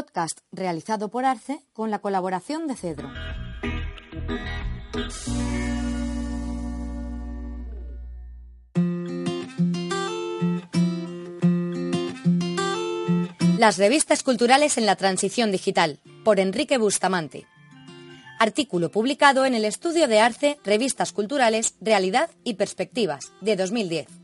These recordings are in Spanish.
podcast realizado por Arce con la colaboración de Cedro. Las revistas culturales en la transición digital, por Enrique Bustamante. Artículo publicado en el estudio de Arce Revistas Culturales, Realidad y Perspectivas, de 2010.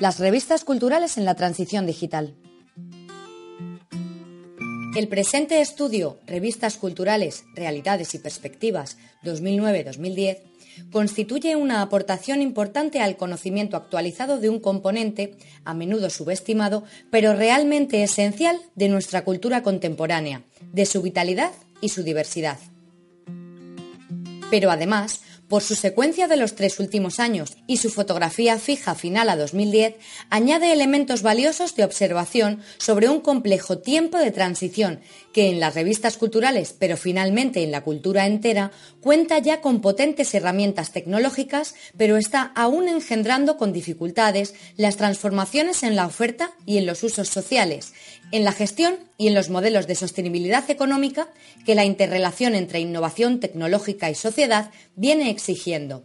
Las revistas culturales en la transición digital. El presente estudio Revistas Culturales, Realidades y Perspectivas 2009-2010 constituye una aportación importante al conocimiento actualizado de un componente, a menudo subestimado, pero realmente esencial de nuestra cultura contemporánea, de su vitalidad y su diversidad. Pero además, por su secuencia de los tres últimos años y su fotografía fija final a 2010, añade elementos valiosos de observación sobre un complejo tiempo de transición que en las revistas culturales, pero finalmente en la cultura entera, cuenta ya con potentes herramientas tecnológicas, pero está aún engendrando con dificultades las transformaciones en la oferta y en los usos sociales, en la gestión y en los modelos de sostenibilidad económica que la interrelación entre innovación tecnológica y sociedad viene exigiendo.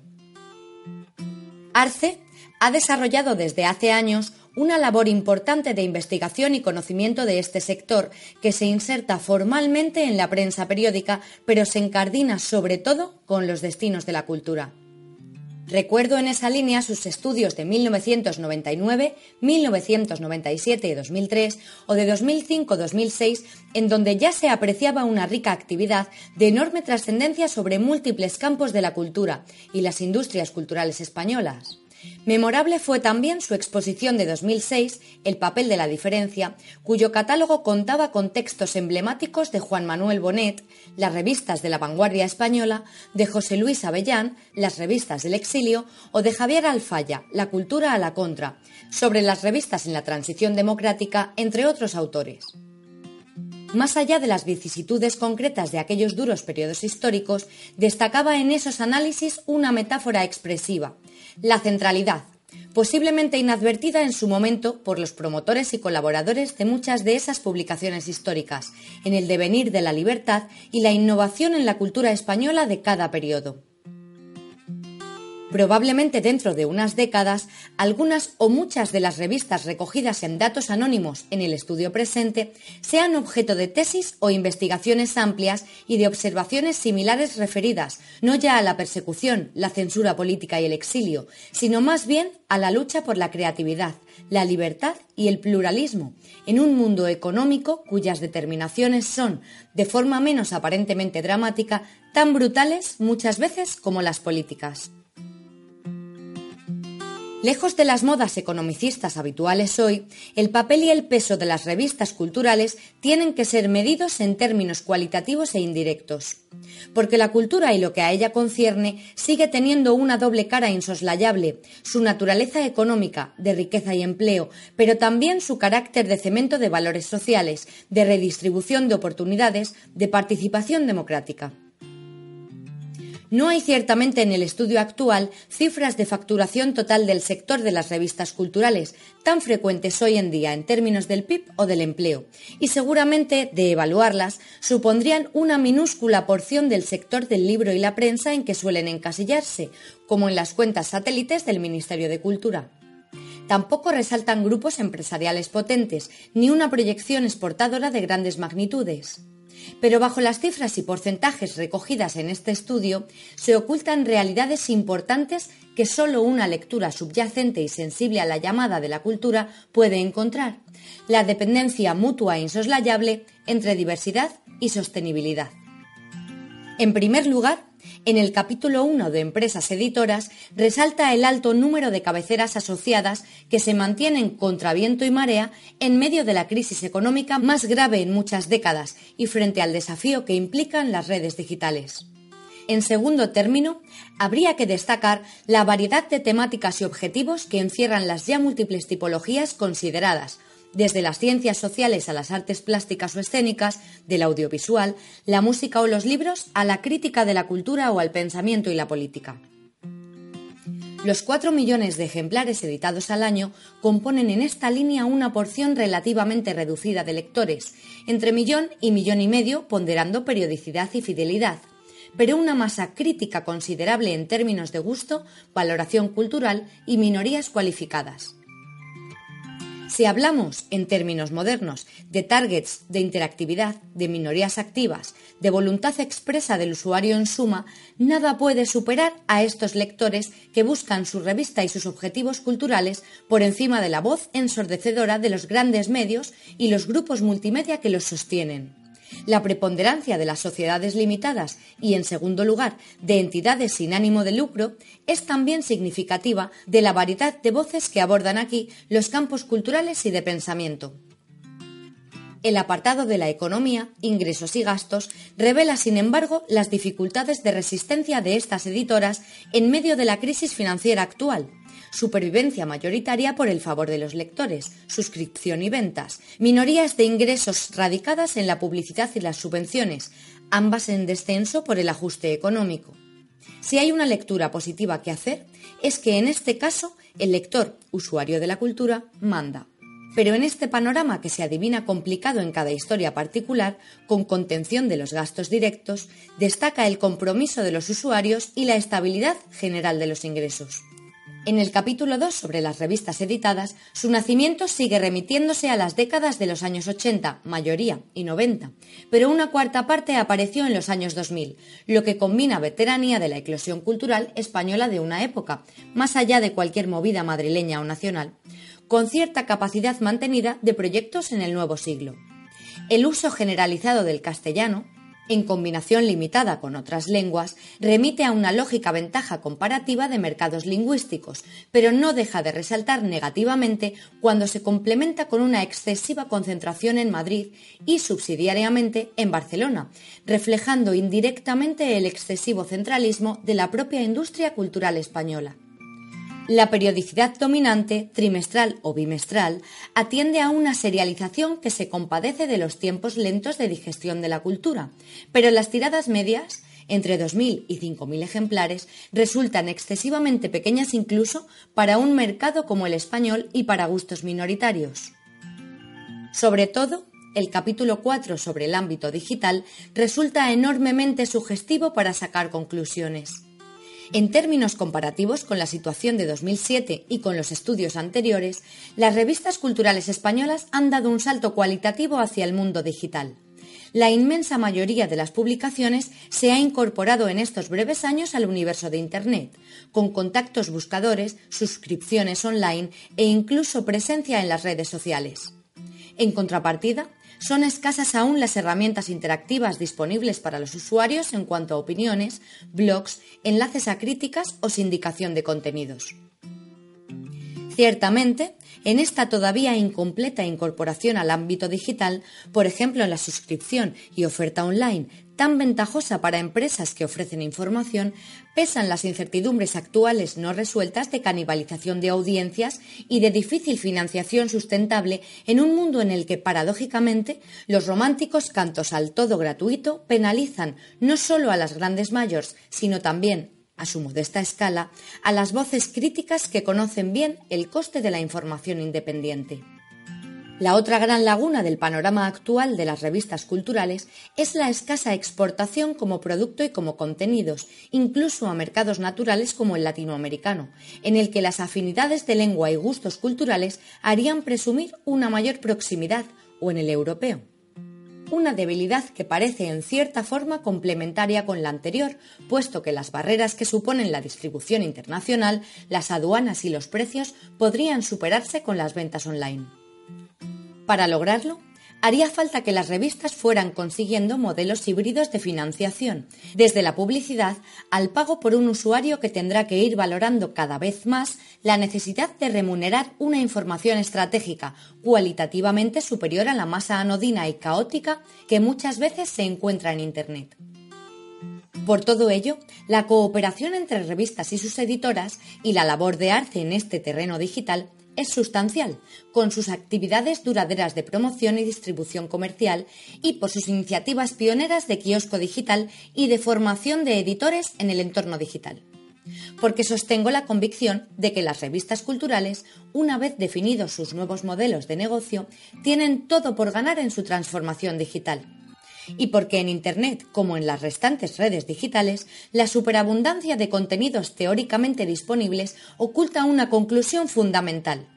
Arce ha desarrollado desde hace años una labor importante de investigación y conocimiento de este sector que se inserta formalmente en la prensa periódica, pero se encardina sobre todo con los destinos de la cultura. Recuerdo en esa línea sus estudios de 1999, 1997 y 2003 o de 2005-2006, en donde ya se apreciaba una rica actividad de enorme trascendencia sobre múltiples campos de la cultura y las industrias culturales españolas. Memorable fue también su exposición de 2006, El papel de la diferencia, cuyo catálogo contaba con textos emblemáticos de Juan Manuel Bonet, las revistas de la vanguardia española, de José Luis Avellán, las revistas del exilio, o de Javier Alfaya, La cultura a la contra, sobre las revistas en la transición democrática, entre otros autores. Más allá de las vicisitudes concretas de aquellos duros periodos históricos, destacaba en esos análisis una metáfora expresiva, la centralidad, posiblemente inadvertida en su momento por los promotores y colaboradores de muchas de esas publicaciones históricas, en el devenir de la libertad y la innovación en la cultura española de cada periodo. Probablemente dentro de unas décadas, algunas o muchas de las revistas recogidas en datos anónimos en el estudio presente sean objeto de tesis o investigaciones amplias y de observaciones similares referidas no ya a la persecución, la censura política y el exilio, sino más bien a la lucha por la creatividad, la libertad y el pluralismo, en un mundo económico cuyas determinaciones son, de forma menos aparentemente dramática, tan brutales muchas veces como las políticas. Lejos de las modas economicistas habituales hoy, el papel y el peso de las revistas culturales tienen que ser medidos en términos cualitativos e indirectos. Porque la cultura y lo que a ella concierne sigue teniendo una doble cara insoslayable, su naturaleza económica, de riqueza y empleo, pero también su carácter de cemento de valores sociales, de redistribución de oportunidades, de participación democrática. No hay ciertamente en el estudio actual cifras de facturación total del sector de las revistas culturales, tan frecuentes hoy en día en términos del PIB o del empleo, y seguramente, de evaluarlas, supondrían una minúscula porción del sector del libro y la prensa en que suelen encasillarse, como en las cuentas satélites del Ministerio de Cultura. Tampoco resaltan grupos empresariales potentes, ni una proyección exportadora de grandes magnitudes. Pero bajo las cifras y porcentajes recogidas en este estudio se ocultan realidades importantes que solo una lectura subyacente y sensible a la llamada de la cultura puede encontrar. La dependencia mutua e insoslayable entre diversidad y sostenibilidad. En primer lugar, en el capítulo 1 de Empresas Editoras resalta el alto número de cabeceras asociadas que se mantienen contra viento y marea en medio de la crisis económica más grave en muchas décadas y frente al desafío que implican las redes digitales. En segundo término, habría que destacar la variedad de temáticas y objetivos que encierran las ya múltiples tipologías consideradas, desde las ciencias sociales a las artes plásticas o escénicas, del audiovisual, la música o los libros, a la crítica de la cultura o al pensamiento y la política. Los 4 millones de ejemplares editados al año componen en esta línea una porción relativamente reducida de lectores, entre millón y millón y medio ponderando periodicidad y fidelidad, pero una masa crítica considerable en términos de gusto, valoración cultural y minorías cualificadas. Si hablamos, en términos modernos, de targets de interactividad, de minorías activas, de voluntad expresa del usuario en suma, nada puede superar a estos lectores que buscan su revista y sus objetivos culturales por encima de la voz ensordecedora de los grandes medios y los grupos multimedia que los sostienen la preponderancia de las sociedades limitadas y, en segundo lugar, de entidades sin ánimo de lucro, es también significativa de la variedad de voces que abordan aquí los campos culturales y de pensamiento. El apartado de la economía, ingresos y gastos revela, sin embargo, las dificultades de resistencia de estas editoras en medio de la crisis financiera actual, supervivencia mayoritaria por el favor de los lectores, suscripción y ventas, minorías de ingresos radicadas en la publicidad y las subvenciones, ambas en descenso por el ajuste económico. Si hay una lectura positiva que hacer, es que en este caso el lector, usuario de la cultura, manda. Pero en este panorama que se adivina complicado en cada historia particular, con contención de los gastos directos, destaca el compromiso de los usuarios y la estabilidad general de los ingresos. En el capítulo 2 sobre las revistas editadas, su nacimiento sigue remitiéndose a las décadas de los años 80, mayoría, y 90, pero una cuarta parte apareció en los años 2000, lo que combina veteranía de la eclosión cultural española de una época, más allá de cualquier movida madrileña o nacional, con cierta capacidad mantenida de proyectos en el nuevo siglo. El uso generalizado del castellano, en combinación limitada con otras lenguas, remite a una lógica ventaja comparativa de mercados lingüísticos, pero no deja de resaltar negativamente cuando se complementa con una excesiva concentración en Madrid y subsidiariamente en Barcelona, reflejando indirectamente el excesivo centralismo de la propia industria cultural española. La periodicidad dominante, trimestral o bimestral, atiende a una serialización que se compadece de los tiempos lentos de digestión de la cultura, pero las tiradas medias, entre 2.000 y 5.000 ejemplares, resultan excesivamente pequeñas incluso para un mercado como el español y para gustos minoritarios. Sobre todo, el capítulo 4 sobre el ámbito digital resulta enormemente sugestivo para sacar conclusiones. En términos comparativos con la situación de 2007 y con los estudios anteriores, las revistas culturales españolas han dado un salto cualitativo hacia el mundo digital. La inmensa mayoría de las publicaciones se ha incorporado en estos breves años al universo de Internet, con contactos buscadores, suscripciones online e incluso presencia en las redes sociales. En contrapartida, son escasas aún las herramientas interactivas disponibles para los usuarios en cuanto a opiniones, blogs, enlaces a críticas o sindicación de contenidos. Ciertamente, en esta todavía incompleta incorporación al ámbito digital, por ejemplo en la suscripción y oferta online, tan ventajosa para empresas que ofrecen información, pesan las incertidumbres actuales no resueltas de canibalización de audiencias y de difícil financiación sustentable en un mundo en el que, paradójicamente, los románticos cantos al todo gratuito penalizan no solo a las grandes mayores, sino también, a su modesta escala, a las voces críticas que conocen bien el coste de la información independiente. La otra gran laguna del panorama actual de las revistas culturales es la escasa exportación como producto y como contenidos, incluso a mercados naturales como el latinoamericano, en el que las afinidades de lengua y gustos culturales harían presumir una mayor proximidad, o en el europeo. Una debilidad que parece en cierta forma complementaria con la anterior, puesto que las barreras que suponen la distribución internacional, las aduanas y los precios podrían superarse con las ventas online. Para lograrlo, haría falta que las revistas fueran consiguiendo modelos híbridos de financiación, desde la publicidad al pago por un usuario que tendrá que ir valorando cada vez más la necesidad de remunerar una información estratégica cualitativamente superior a la masa anodina y caótica que muchas veces se encuentra en Internet. Por todo ello, la cooperación entre revistas y sus editoras y la labor de arte en este terreno digital es sustancial, con sus actividades duraderas de promoción y distribución comercial y por sus iniciativas pioneras de kiosco digital y de formación de editores en el entorno digital. porque sostengo la convicción de que las revistas culturales, una vez definidos sus nuevos modelos de negocio, tienen todo por ganar en su transformación digital. Y porque en Internet, como en las restantes redes digitales, la superabundancia de contenidos teóricamente disponibles oculta una conclusión fundamental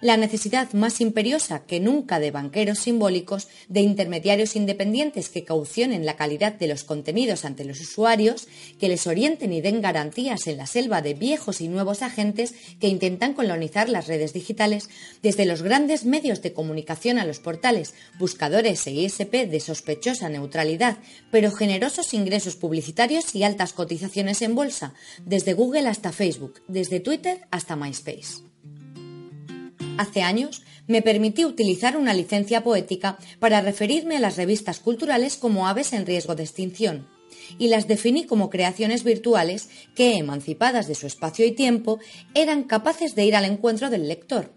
la necesidad más imperiosa que nunca de banqueros simbólicos, de intermediarios independientes que caucionen la calidad de los contenidos ante los usuarios, que les orienten y den garantías en la selva de viejos y nuevos agentes que intentan colonizar las redes digitales, desde los grandes medios de comunicación a los portales, buscadores e ISP de sospechosa neutralidad, pero generosos ingresos publicitarios y altas cotizaciones en bolsa, desde Google hasta Facebook, desde Twitter hasta MySpace. Hace años me permití utilizar una licencia poética para referirme a las revistas culturales como aves en riesgo de extinción, y las definí como creaciones virtuales que, emancipadas de su espacio y tiempo, eran capaces de ir al encuentro del lector.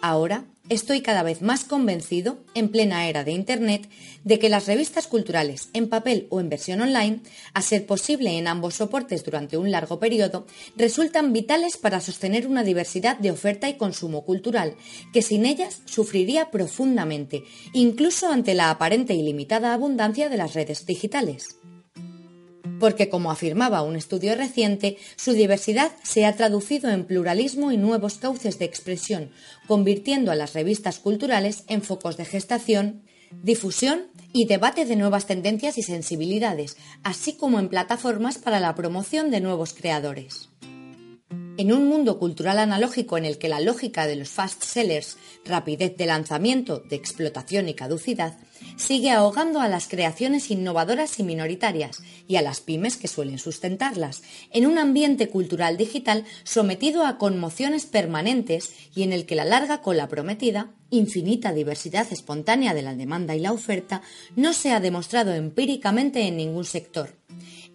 Ahora estoy cada vez más convencido, en plena era de Internet, de que las revistas culturales, en papel o en versión online, a ser posible en ambos soportes durante un largo periodo, resultan vitales para sostener una diversidad de oferta y consumo cultural, que sin ellas sufriría profundamente, incluso ante la aparente y limitada abundancia de las redes digitales porque, como afirmaba un estudio reciente, su diversidad se ha traducido en pluralismo y nuevos cauces de expresión, convirtiendo a las revistas culturales en focos de gestación, difusión y debate de nuevas tendencias y sensibilidades, así como en plataformas para la promoción de nuevos creadores. En un mundo cultural analógico en el que la lógica de los fast sellers, rapidez de lanzamiento, de explotación y caducidad, sigue ahogando a las creaciones innovadoras y minoritarias y a las pymes que suelen sustentarlas, en un ambiente cultural digital sometido a conmociones permanentes y en el que la larga cola prometida, infinita diversidad espontánea de la demanda y la oferta, no se ha demostrado empíricamente en ningún sector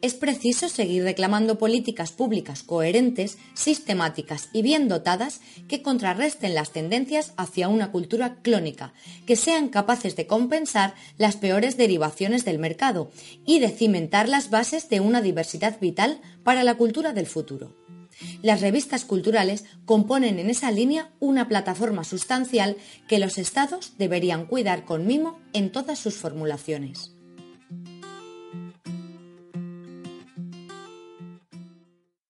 es preciso seguir reclamando políticas públicas coherentes, sistemáticas y bien dotadas que contrarresten las tendencias hacia una cultura clónica, que sean capaces de compensar las peores derivaciones del mercado y de cimentar las bases de una diversidad vital para la cultura del futuro. Las revistas culturales componen en esa línea una plataforma sustancial que los estados deberían cuidar con mimo en todas sus formulaciones.